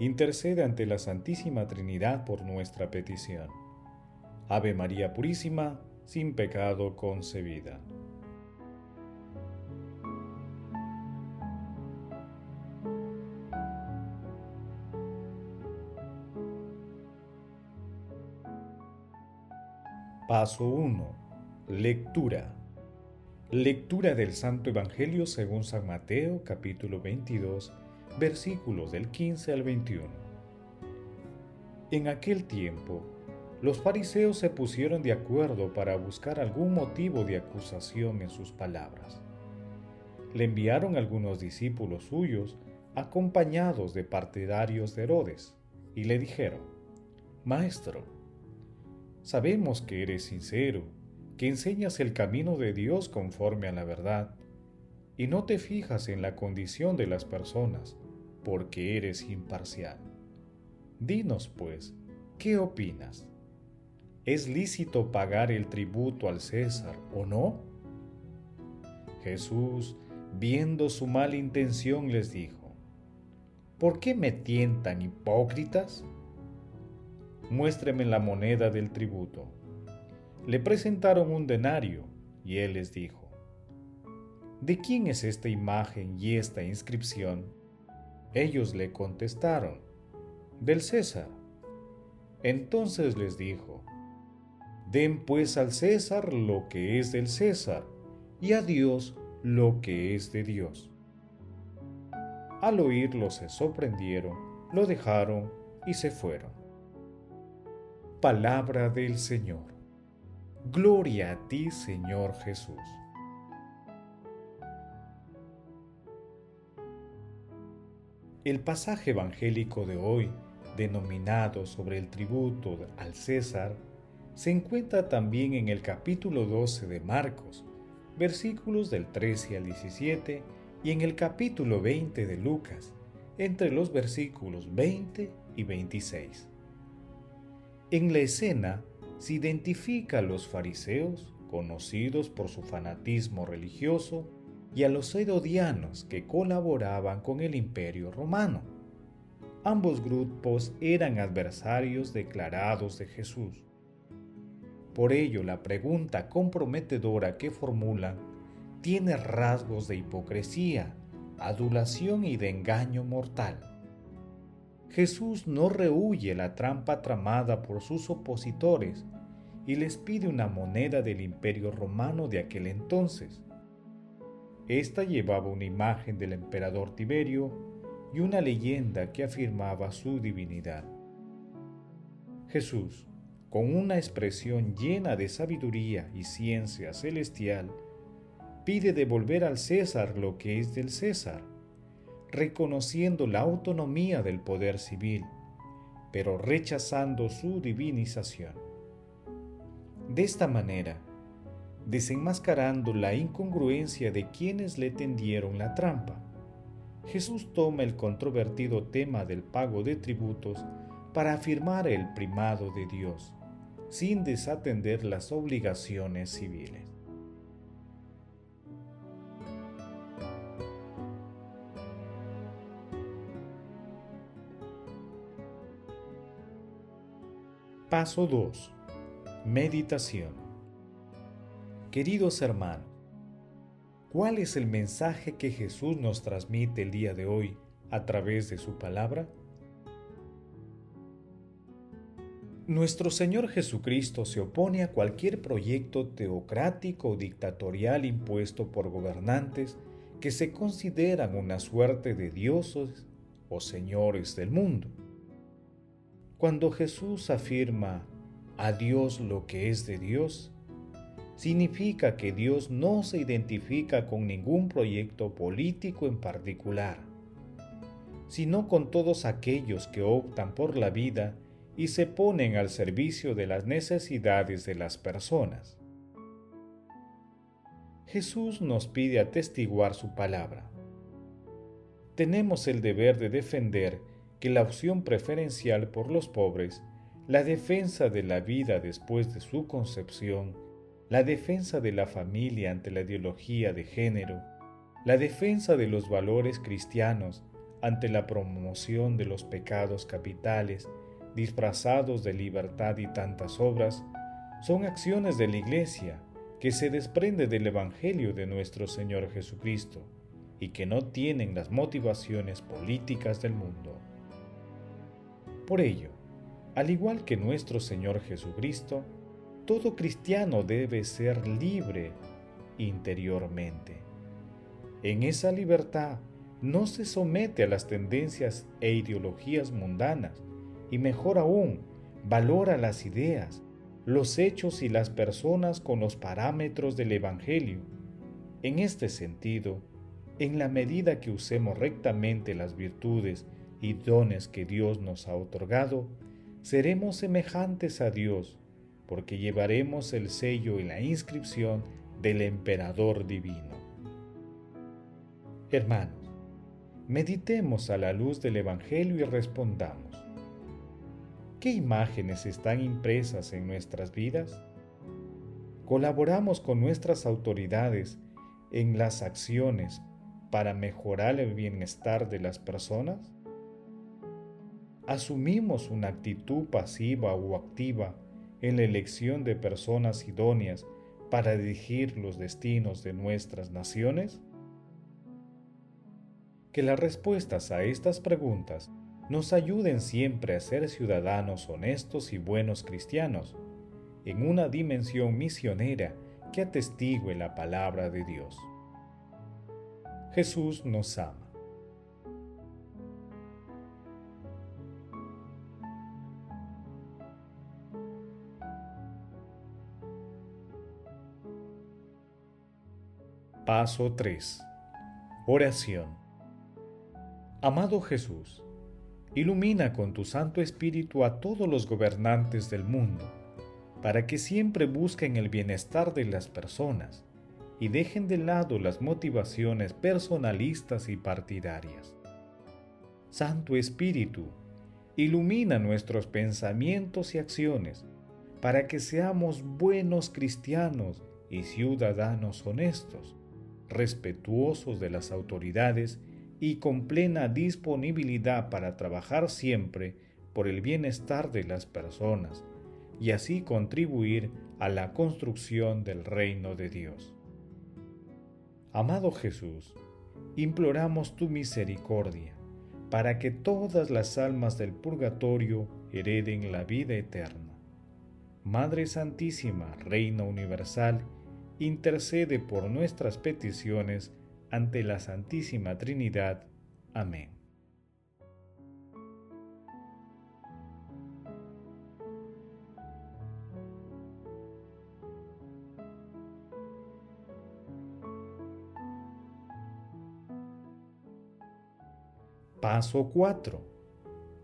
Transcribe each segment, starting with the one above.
intercede ante la Santísima Trinidad por nuestra petición. Ave María Purísima, sin pecado concebida. Paso 1. Lectura. Lectura del Santo Evangelio según San Mateo capítulo 22 versículos del 15 al 21. En aquel tiempo, los fariseos se pusieron de acuerdo para buscar algún motivo de acusación en sus palabras. Le enviaron algunos discípulos suyos acompañados de partidarios de Herodes y le dijeron, Maestro, sabemos que eres sincero, que enseñas el camino de Dios conforme a la verdad, y no te fijas en la condición de las personas, porque eres imparcial. Dinos, pues, ¿qué opinas? ¿Es lícito pagar el tributo al César o no? Jesús, viendo su mala intención, les dijo, ¿por qué me tientan hipócritas? Muéstreme la moneda del tributo. Le presentaron un denario y él les dijo, ¿de quién es esta imagen y esta inscripción? Ellos le contestaron, del César. Entonces les dijo, Den pues al César lo que es del César, y a Dios lo que es de Dios. Al oírlo se sorprendieron, lo dejaron y se fueron. Palabra del Señor. Gloria a ti, Señor Jesús. El pasaje evangélico de hoy, denominado sobre el tributo al César, se encuentra también en el capítulo 12 de Marcos, versículos del 13 al 17, y en el capítulo 20 de Lucas, entre los versículos 20 y 26. En la escena se identifica a los fariseos, conocidos por su fanatismo religioso, y a los herodianos que colaboraban con el imperio romano. Ambos grupos eran adversarios declarados de Jesús. Por ello, la pregunta comprometedora que formulan tiene rasgos de hipocresía, adulación y de engaño mortal. Jesús no rehuye la trampa tramada por sus opositores y les pide una moneda del imperio romano de aquel entonces, esta llevaba una imagen del emperador Tiberio y una leyenda que afirmaba su divinidad. Jesús, con una expresión llena de sabiduría y ciencia celestial, pide devolver al César lo que es del César, reconociendo la autonomía del poder civil, pero rechazando su divinización. De esta manera, desenmascarando la incongruencia de quienes le tendieron la trampa. Jesús toma el controvertido tema del pago de tributos para afirmar el primado de Dios, sin desatender las obligaciones civiles. Paso 2. Meditación Queridos hermanos, ¿cuál es el mensaje que Jesús nos transmite el día de hoy a través de su palabra? Nuestro Señor Jesucristo se opone a cualquier proyecto teocrático o dictatorial impuesto por gobernantes que se consideran una suerte de dioses o señores del mundo. Cuando Jesús afirma a Dios lo que es de Dios, significa que Dios no se identifica con ningún proyecto político en particular, sino con todos aquellos que optan por la vida y se ponen al servicio de las necesidades de las personas. Jesús nos pide atestiguar su palabra. Tenemos el deber de defender que la opción preferencial por los pobres, la defensa de la vida después de su concepción, la defensa de la familia ante la ideología de género, la defensa de los valores cristianos ante la promoción de los pecados capitales disfrazados de libertad y tantas obras, son acciones de la Iglesia que se desprende del Evangelio de nuestro Señor Jesucristo y que no tienen las motivaciones políticas del mundo. Por ello, al igual que nuestro Señor Jesucristo, todo cristiano debe ser libre interiormente. En esa libertad no se somete a las tendencias e ideologías mundanas y mejor aún, valora las ideas, los hechos y las personas con los parámetros del Evangelio. En este sentido, en la medida que usemos rectamente las virtudes y dones que Dios nos ha otorgado, seremos semejantes a Dios, porque llevaremos el sello y la inscripción del emperador divino. Hermanos, meditemos a la luz del Evangelio y respondamos. ¿Qué imágenes están impresas en nuestras vidas? ¿Colaboramos con nuestras autoridades en las acciones para mejorar el bienestar de las personas? ¿Asumimos una actitud pasiva o activa en la elección de personas idóneas para dirigir los destinos de nuestras naciones? que las respuestas a estas preguntas nos ayuden siempre a ser ciudadanos honestos y buenos cristianos, en una dimensión misionera que atestigue la palabra de Dios. Jesús nos ama. Paso 3. Oración. Amado Jesús, ilumina con tu Santo Espíritu a todos los gobernantes del mundo, para que siempre busquen el bienestar de las personas y dejen de lado las motivaciones personalistas y partidarias. Santo Espíritu, ilumina nuestros pensamientos y acciones, para que seamos buenos cristianos y ciudadanos honestos, respetuosos de las autoridades y con plena disponibilidad para trabajar siempre por el bienestar de las personas y así contribuir a la construcción del reino de Dios. Amado Jesús, imploramos tu misericordia para que todas las almas del purgatorio hereden la vida eterna. Madre Santísima, Reina Universal, intercede por nuestras peticiones ante la Santísima Trinidad. Amén. Paso 4.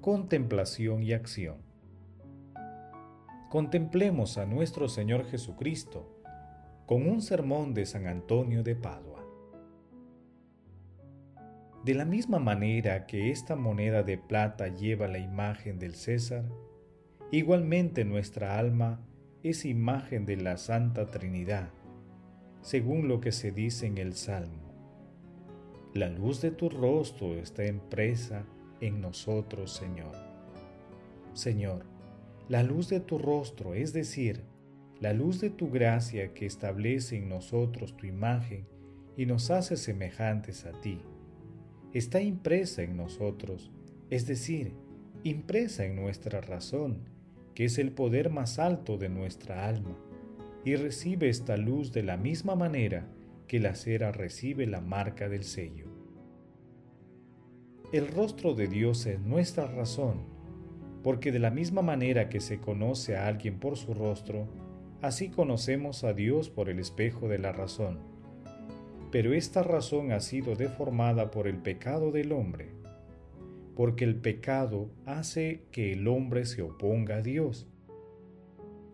Contemplación y acción. Contemplemos a nuestro Señor Jesucristo con un sermón de San Antonio de Padua. De la misma manera que esta moneda de plata lleva la imagen del César, igualmente nuestra alma es imagen de la Santa Trinidad, según lo que se dice en el Salmo. La luz de tu rostro está impresa en nosotros, Señor. Señor, la luz de tu rostro, es decir, la luz de tu gracia que establece en nosotros tu imagen y nos hace semejantes a ti está impresa en nosotros, es decir, impresa en nuestra razón, que es el poder más alto de nuestra alma, y recibe esta luz de la misma manera que la cera recibe la marca del sello. El rostro de Dios es nuestra razón, porque de la misma manera que se conoce a alguien por su rostro, así conocemos a Dios por el espejo de la razón pero esta razón ha sido deformada por el pecado del hombre. porque el pecado hace que el hombre se oponga a Dios.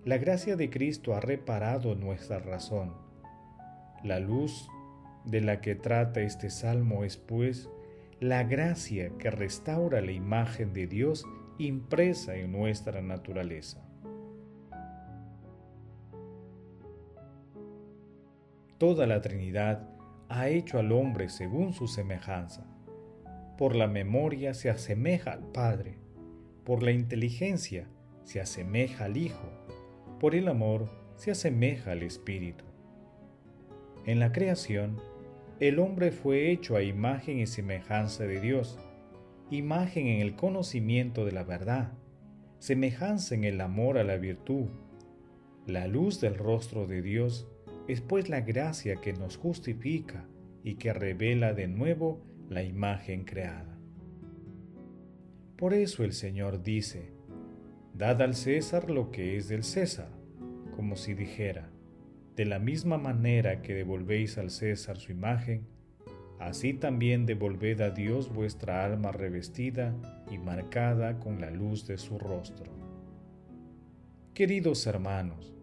La gracia de Cristo ha reparado nuestra razón. La luz de la que trata este salmo es, pues, la gracia que restaura la imagen de Dios impresa en nuestra naturaleza. Toda la Trinidad ha hecho al hombre según su semejanza. Por la memoria se asemeja al Padre, por la inteligencia se asemeja al Hijo, por el amor se asemeja al Espíritu. En la creación, el hombre fue hecho a imagen y semejanza de Dios, imagen en el conocimiento de la verdad, semejanza en el amor a la virtud. La luz del rostro de Dios es pues la gracia que nos justifica y que revela de nuevo la imagen creada. Por eso el Señor dice, Dad al César lo que es del César, como si dijera, de la misma manera que devolvéis al César su imagen, así también devolved a Dios vuestra alma revestida y marcada con la luz de su rostro. Queridos hermanos,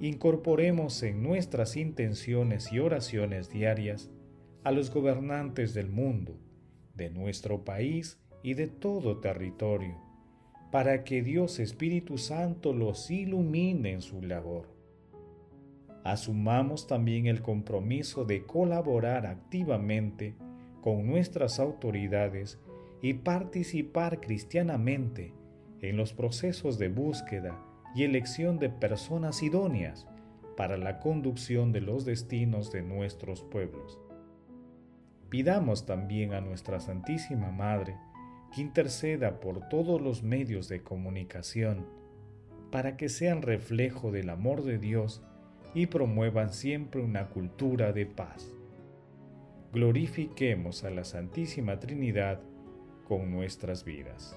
incorporemos en nuestras intenciones y oraciones diarias a los gobernantes del mundo, de nuestro país y de todo territorio, para que Dios Espíritu Santo los ilumine en su labor. Asumamos también el compromiso de colaborar activamente con nuestras autoridades y participar cristianamente en los procesos de búsqueda y elección de personas idóneas para la conducción de los destinos de nuestros pueblos. Pidamos también a nuestra Santísima Madre que interceda por todos los medios de comunicación para que sean reflejo del amor de Dios y promuevan siempre una cultura de paz. Glorifiquemos a la Santísima Trinidad con nuestras vidas.